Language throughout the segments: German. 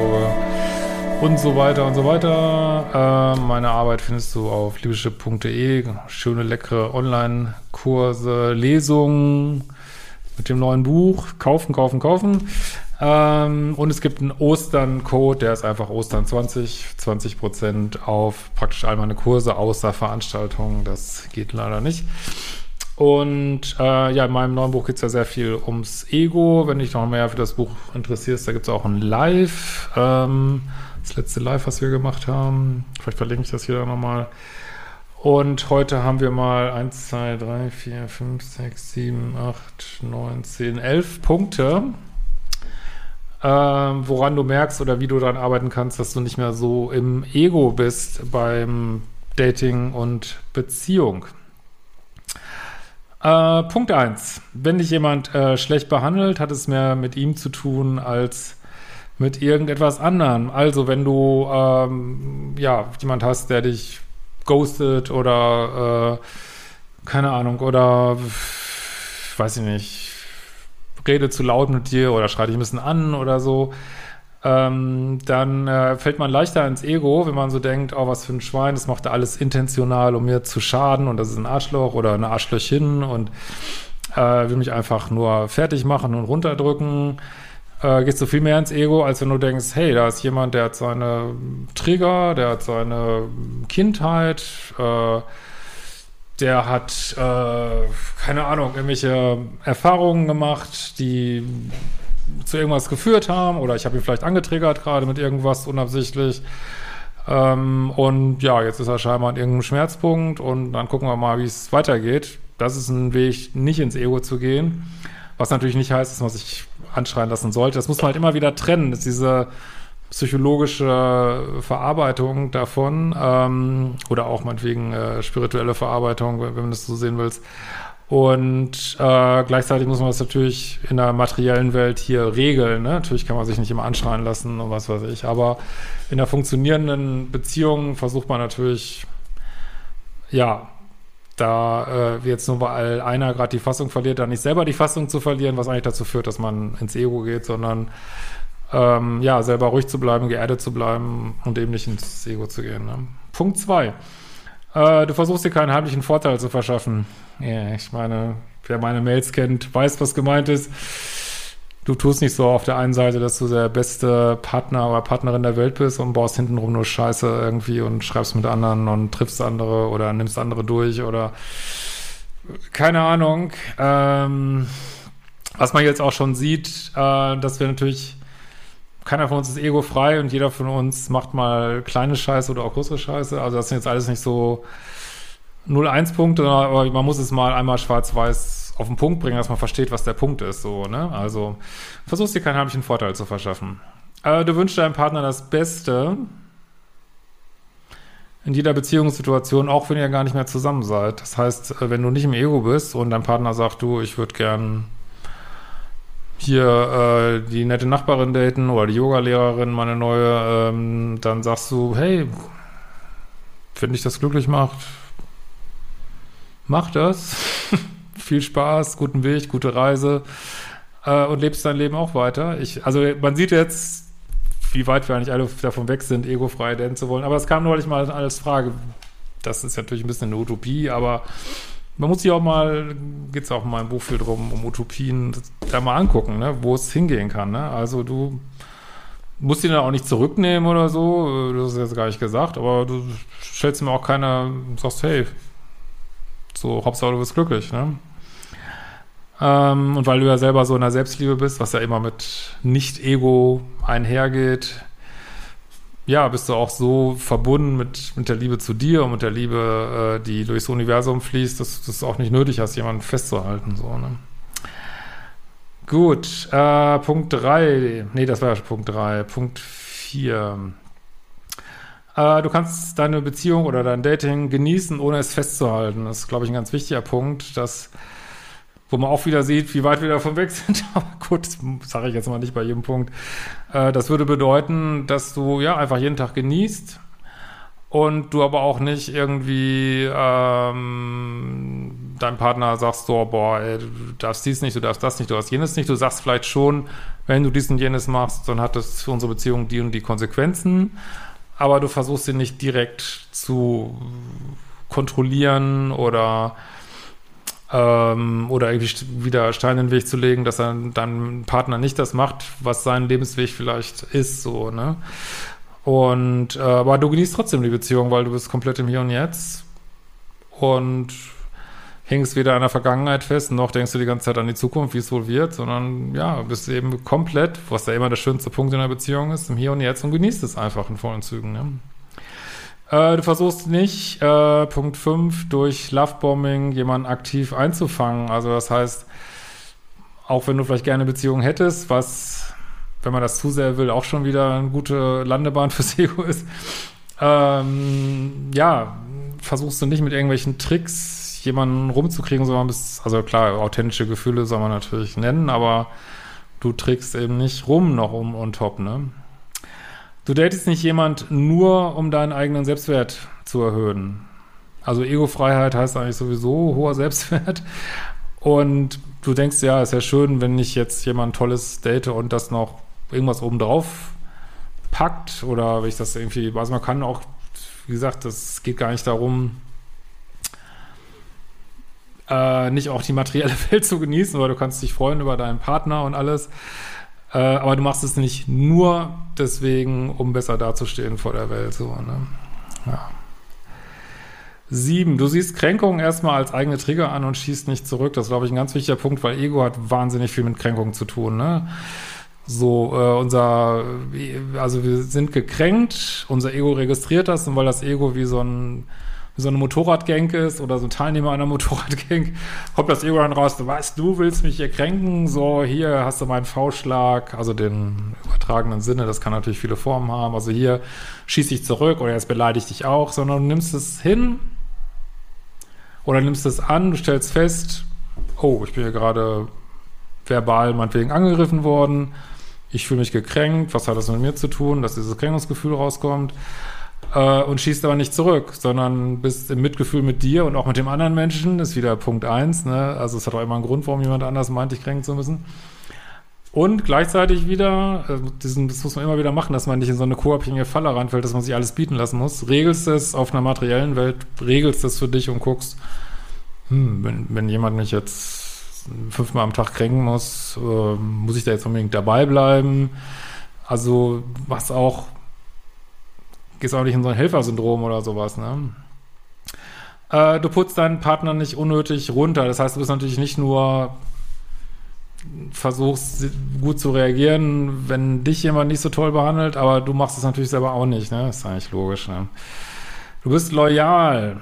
Psychologe und so weiter und so weiter. Äh, meine Arbeit findest du auf liebeschiff.de. Schöne, leckere Online-Kurse, Lesungen mit dem neuen Buch. Kaufen, kaufen, kaufen. Ähm, und es gibt einen Ostern-Code, der ist einfach Ostern 20, 20 Prozent auf praktisch all meine Kurse, außer Veranstaltungen. Das geht leider nicht. Und äh, ja, in meinem neuen Buch geht es ja sehr viel ums Ego. Wenn dich noch mehr für das Buch interessierst, da gibt es auch ein Live. Ähm, das letzte Live, was wir gemacht haben. Vielleicht verlinke ich das hier nochmal. Und heute haben wir mal 1, 2, 3, 4, 5, 6, 7, 8, 9, 10, 11 Punkte, ähm, woran du merkst oder wie du daran arbeiten kannst, dass du nicht mehr so im Ego bist beim Dating und Beziehung. Äh, Punkt 1. Wenn dich jemand äh, schlecht behandelt, hat es mehr mit ihm zu tun als mit irgendetwas anderem. Also wenn du ähm, ja jemand hast, der dich ghostet oder äh, keine Ahnung oder weiß ich nicht, redet zu laut mit dir oder schreit dich ein bisschen an oder so, ähm, dann äh, fällt man leichter ins Ego, wenn man so denkt, oh, was für ein Schwein, das macht er alles intentional, um mir zu schaden und das ist ein Arschloch oder eine Arschlöchin und äh, will mich einfach nur fertig machen und runterdrücken. Äh, gehst du viel mehr ins Ego, als wenn du denkst, hey, da ist jemand, der hat seine Trigger, der hat seine Kindheit, äh, der hat, äh, keine Ahnung, irgendwelche Erfahrungen gemacht, die zu irgendwas geführt haben oder ich habe ihn vielleicht angetriggert gerade mit irgendwas unabsichtlich. Ähm, und ja, jetzt ist er scheinbar an irgendeinem Schmerzpunkt und dann gucken wir mal, wie es weitergeht. Das ist ein Weg, nicht ins Ego zu gehen. Was natürlich nicht heißt, dass man sich anschreien lassen sollte. Das muss man halt immer wieder trennen. Das ist diese psychologische Verarbeitung davon ähm, oder auch meinetwegen äh, spirituelle Verarbeitung, wenn, wenn du das so sehen willst. Und äh, gleichzeitig muss man das natürlich in der materiellen Welt hier regeln. Ne? Natürlich kann man sich nicht immer anschreien lassen und was weiß ich. Aber in der funktionierenden Beziehung versucht man natürlich, ja, da äh, jetzt nur weil einer gerade die Fassung verliert, dann nicht selber die Fassung zu verlieren, was eigentlich dazu führt, dass man ins Ego geht, sondern ähm, ja, selber ruhig zu bleiben, geerdet zu bleiben und eben nicht ins Ego zu gehen. Ne? Punkt zwei. Äh, du versuchst dir keinen heimlichen Vorteil zu verschaffen. Ja, ich meine, wer meine Mails kennt, weiß, was gemeint ist. Du tust nicht so auf der einen Seite, dass du der beste Partner oder Partnerin der Welt bist und baust hintenrum nur Scheiße irgendwie und schreibst mit anderen und triffst andere oder nimmst andere durch oder keine Ahnung. Ähm, was man jetzt auch schon sieht, äh, dass wir natürlich keiner von uns ist egofrei und jeder von uns macht mal kleine Scheiße oder auch größere Scheiße. Also das sind jetzt alles nicht so 0-1 Punkte, aber man muss es mal einmal schwarz-weiß auf den Punkt bringen, dass man versteht, was der Punkt ist. So, ne? Also versuchst dir keinen heimlichen Vorteil zu verschaffen. Aber du wünschst deinem Partner das Beste in jeder Beziehungssituation, auch wenn ihr gar nicht mehr zusammen seid. Das heißt, wenn du nicht im Ego bist und dein Partner sagt, du, ich würde gern hier äh, die nette Nachbarin daten oder die Yogalehrerin, meine neue, ähm, dann sagst du, hey, wenn dich das glücklich macht, mach das. Viel Spaß, guten Weg, gute Reise äh, und lebst dein Leben auch weiter. Ich, also man sieht jetzt, wie weit wir eigentlich alle davon weg sind, egofrei daten zu wollen. Aber es kam neulich mal als Frage. Das ist natürlich ein bisschen eine Utopie, aber man muss sich auch mal, geht es auch in meinem Buch viel drum, um Utopien, da mal angucken, ne, wo es hingehen kann. Ne? Also du musst ihn dann auch nicht zurücknehmen oder so, das ist jetzt gar nicht gesagt, aber du stellst mir auch keiner, sagst, hey, so, Hauptsache du bist glücklich, ne? Ähm, und weil du ja selber so in der Selbstliebe bist, was ja immer mit Nicht-Ego einhergeht, ja, bist du auch so verbunden mit, mit der Liebe zu dir und mit der Liebe, äh, die durchs Universum fließt, dass du es auch nicht nötig hast, jemanden festzuhalten. So, ne? Gut, äh, Punkt 3. Nee, das war ja Punkt 3. Punkt 4. Äh, du kannst deine Beziehung oder dein Dating genießen, ohne es festzuhalten. Das ist, glaube ich, ein ganz wichtiger Punkt, dass wo man auch wieder sieht, wie weit wir davon weg sind. Aber gut, das sage ich jetzt mal nicht bei jedem Punkt. Äh, das würde bedeuten, dass du ja einfach jeden Tag genießt und du aber auch nicht irgendwie ähm, deinem Partner sagst so, boah, ey, du darfst dies nicht, du darfst das nicht, du darfst jenes nicht. Du sagst vielleicht schon, wenn du dies und jenes machst, dann hat das für unsere Beziehung die und die Konsequenzen. Aber du versuchst sie nicht direkt zu kontrollieren oder ähm, oder irgendwie wieder Stein in den Weg zu legen, dass er dein Partner nicht das macht, was sein Lebensweg vielleicht ist, so, ne? Und, äh, aber du genießt trotzdem die Beziehung, weil du bist komplett im Hier und Jetzt und hängst weder an der Vergangenheit fest, noch denkst du die ganze Zeit an die Zukunft, wie es wohl wird, sondern ja, bist eben komplett, was ja immer der schönste Punkt in der Beziehung ist, im Hier und Jetzt und genießt es einfach in vollen Zügen. Ne? Äh, du versuchst nicht, äh, Punkt 5, durch Lovebombing jemanden aktiv einzufangen. Also das heißt, auch wenn du vielleicht gerne eine Beziehung hättest, was wenn man das zu sehr will, auch schon wieder eine gute Landebahn fürs Ego ist. Ähm, ja, versuchst du nicht mit irgendwelchen Tricks jemanden rumzukriegen, sondern bist, also klar, authentische Gefühle soll man natürlich nennen, aber du trickst eben nicht rum noch um on top, ne? Du datest nicht jemand nur, um deinen eigenen Selbstwert zu erhöhen. Also Ego-Freiheit heißt eigentlich sowieso hoher Selbstwert. Und du denkst, ja, ist ja schön, wenn ich jetzt jemand Tolles date und das noch irgendwas obendrauf packt oder wenn ich das irgendwie, also man kann auch, wie gesagt, das geht gar nicht darum, äh, nicht auch die materielle Welt zu genießen, weil du kannst dich freuen über deinen Partner und alles. Äh, aber du machst es nicht nur deswegen, um besser dazustehen vor der Welt. So, ne? ja. Sieben, du siehst Kränkungen erstmal als eigene Trigger an und schießt nicht zurück. Das ist, glaube ich, ein ganz wichtiger Punkt, weil Ego hat wahnsinnig viel mit Kränkungen zu tun. Ne? So, äh, unser, also wir sind gekränkt, unser Ego registriert das und weil das Ego wie so ein so eine Motorradgang ist oder so ein Teilnehmer einer Motorradgang, kommt das Ego dann raus, du weißt, du willst mich hier kränken, so hier hast du meinen V-Schlag, also den übertragenen Sinne, das kann natürlich viele Formen haben, also hier schieße ich zurück oder jetzt beleidige ich dich auch, sondern du nimmst es hin oder nimmst es an, du stellst fest, oh, ich bin hier gerade verbal meinetwegen angegriffen worden, ich fühle mich gekränkt, was hat das mit mir zu tun, dass dieses Kränkungsgefühl rauskommt äh, und schießt aber nicht zurück, sondern bist im Mitgefühl mit dir und auch mit dem anderen Menschen, ist wieder Punkt eins. ne? also es hat auch immer einen Grund, warum jemand anders meint, dich kränken zu müssen. Und gleichzeitig wieder, äh, diesen, das muss man immer wieder machen, dass man nicht in so eine co-abhängige Falle reinfällt, dass man sich alles bieten lassen muss. Regelst es auf einer materiellen Welt, regelst es für dich und guckst, hm, wenn, wenn jemand mich jetzt fünfmal am Tag kränken muss, äh, muss ich da jetzt unbedingt dabei bleiben? Also, was auch, gehst auch nicht in so ein Helfersyndrom oder sowas, ne? Äh, du putzt deinen Partner nicht unnötig runter. Das heißt, du bist natürlich nicht nur versuchst gut zu reagieren, wenn dich jemand nicht so toll behandelt, aber du machst es natürlich selber auch nicht, ne? Ist eigentlich logisch, ne? Du bist loyal.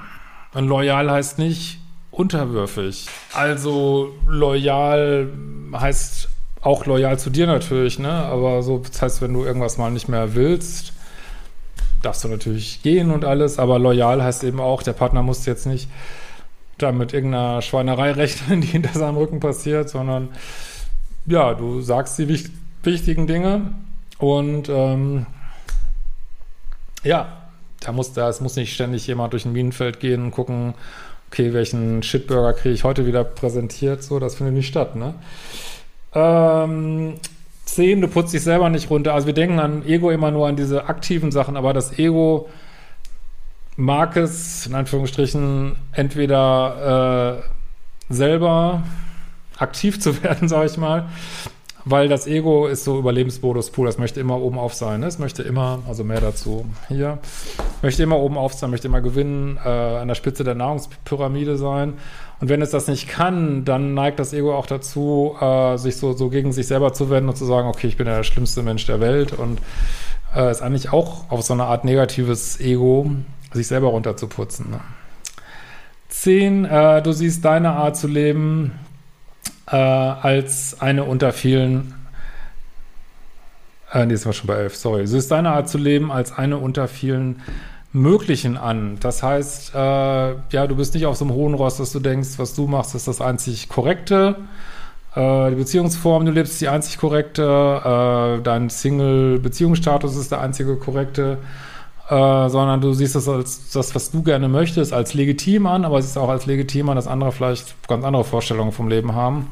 Und loyal heißt nicht, unterwürfig. Also loyal heißt auch loyal zu dir natürlich, ne? Aber so, das heißt, wenn du irgendwas mal nicht mehr willst, darfst du natürlich gehen und alles, aber loyal heißt eben auch, der Partner muss jetzt nicht da mit irgendeiner Schweinerei rechnen, die hinter seinem Rücken passiert, sondern ja, du sagst die wich wichtigen Dinge und ähm, ja, da muss, da, es muss nicht ständig jemand durch ein Minenfeld gehen und gucken, okay, welchen Shitburger kriege ich heute wieder präsentiert, so, das findet nicht statt, ne? Ähm, 10, du putzt dich selber nicht runter. Also wir denken an Ego immer nur an diese aktiven Sachen, aber das Ego mag es, in Anführungsstrichen, entweder äh, selber aktiv zu werden, sage ich mal, weil das Ego ist so Überlebensmodus pur, das möchte immer oben auf sein. Ne? Möchte immer, also mehr dazu hier, möchte immer oben auf sein, möchte immer gewinnen, äh, an der Spitze der Nahrungspyramide sein. Und wenn es das nicht kann, dann neigt das Ego auch dazu, äh, sich so, so gegen sich selber zu wenden und zu sagen, okay, ich bin der schlimmste Mensch der Welt und äh, ist eigentlich auch auf so eine Art negatives Ego, sich selber runterzuputzen. Ne? Zehn, äh, du siehst deine Art zu leben äh, als eine unter vielen äh, nee, das war schon bei elf, sorry. Du siehst deine Art zu leben als eine unter vielen möglichen an. Das heißt, äh, ja, du bist nicht auf so einem hohen Ross, dass du denkst, was du machst, ist das einzig Korrekte. Äh, die Beziehungsform, du lebst, ist die einzig korrekte. Äh, dein Single-Beziehungsstatus ist der einzige korrekte. Äh, sondern du siehst es als das, was du gerne möchtest, als legitim an, aber es ist auch als legitim an, dass andere vielleicht ganz andere Vorstellungen vom Leben haben.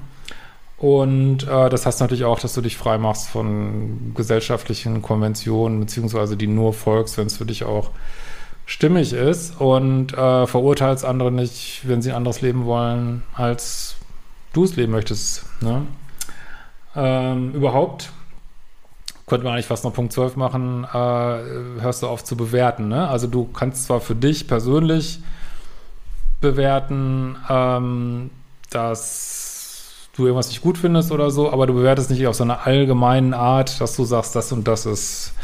Und äh, das heißt natürlich auch, dass du dich frei machst von gesellschaftlichen Konventionen, beziehungsweise die nur folgst, wenn es für dich auch stimmig ist und äh, verurteilst andere nicht, wenn sie ein anderes Leben wollen, als du es leben möchtest. Ne? Ähm, überhaupt könnte man eigentlich fast noch Punkt 12 machen, äh, hörst du auf zu bewerten. Ne? Also du kannst zwar für dich persönlich bewerten, ähm, dass du irgendwas nicht gut findest oder so, aber du bewertest nicht auf so einer allgemeinen Art, dass du sagst, das und das ist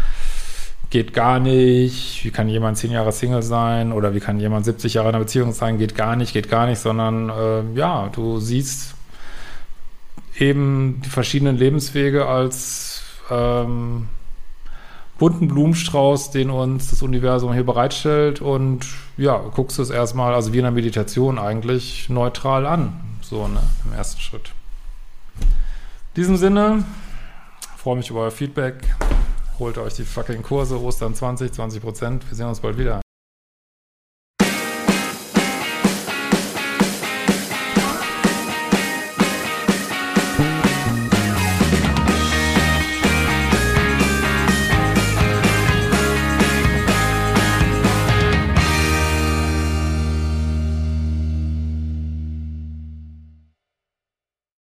geht gar nicht, wie kann jemand zehn Jahre Single sein oder wie kann jemand 70 Jahre in einer Beziehung sein, geht gar nicht, geht gar nicht, sondern äh, ja, du siehst eben die verschiedenen Lebenswege als ähm, bunten Blumenstrauß, den uns das Universum hier bereitstellt und ja, guckst du es erstmal, also wie in der Meditation eigentlich, neutral an, so ne, im ersten Schritt. In diesem Sinne, freue mich über euer Feedback, holt euch die fucking Kurse, Ostern 20, 20 Prozent, wir sehen uns bald wieder.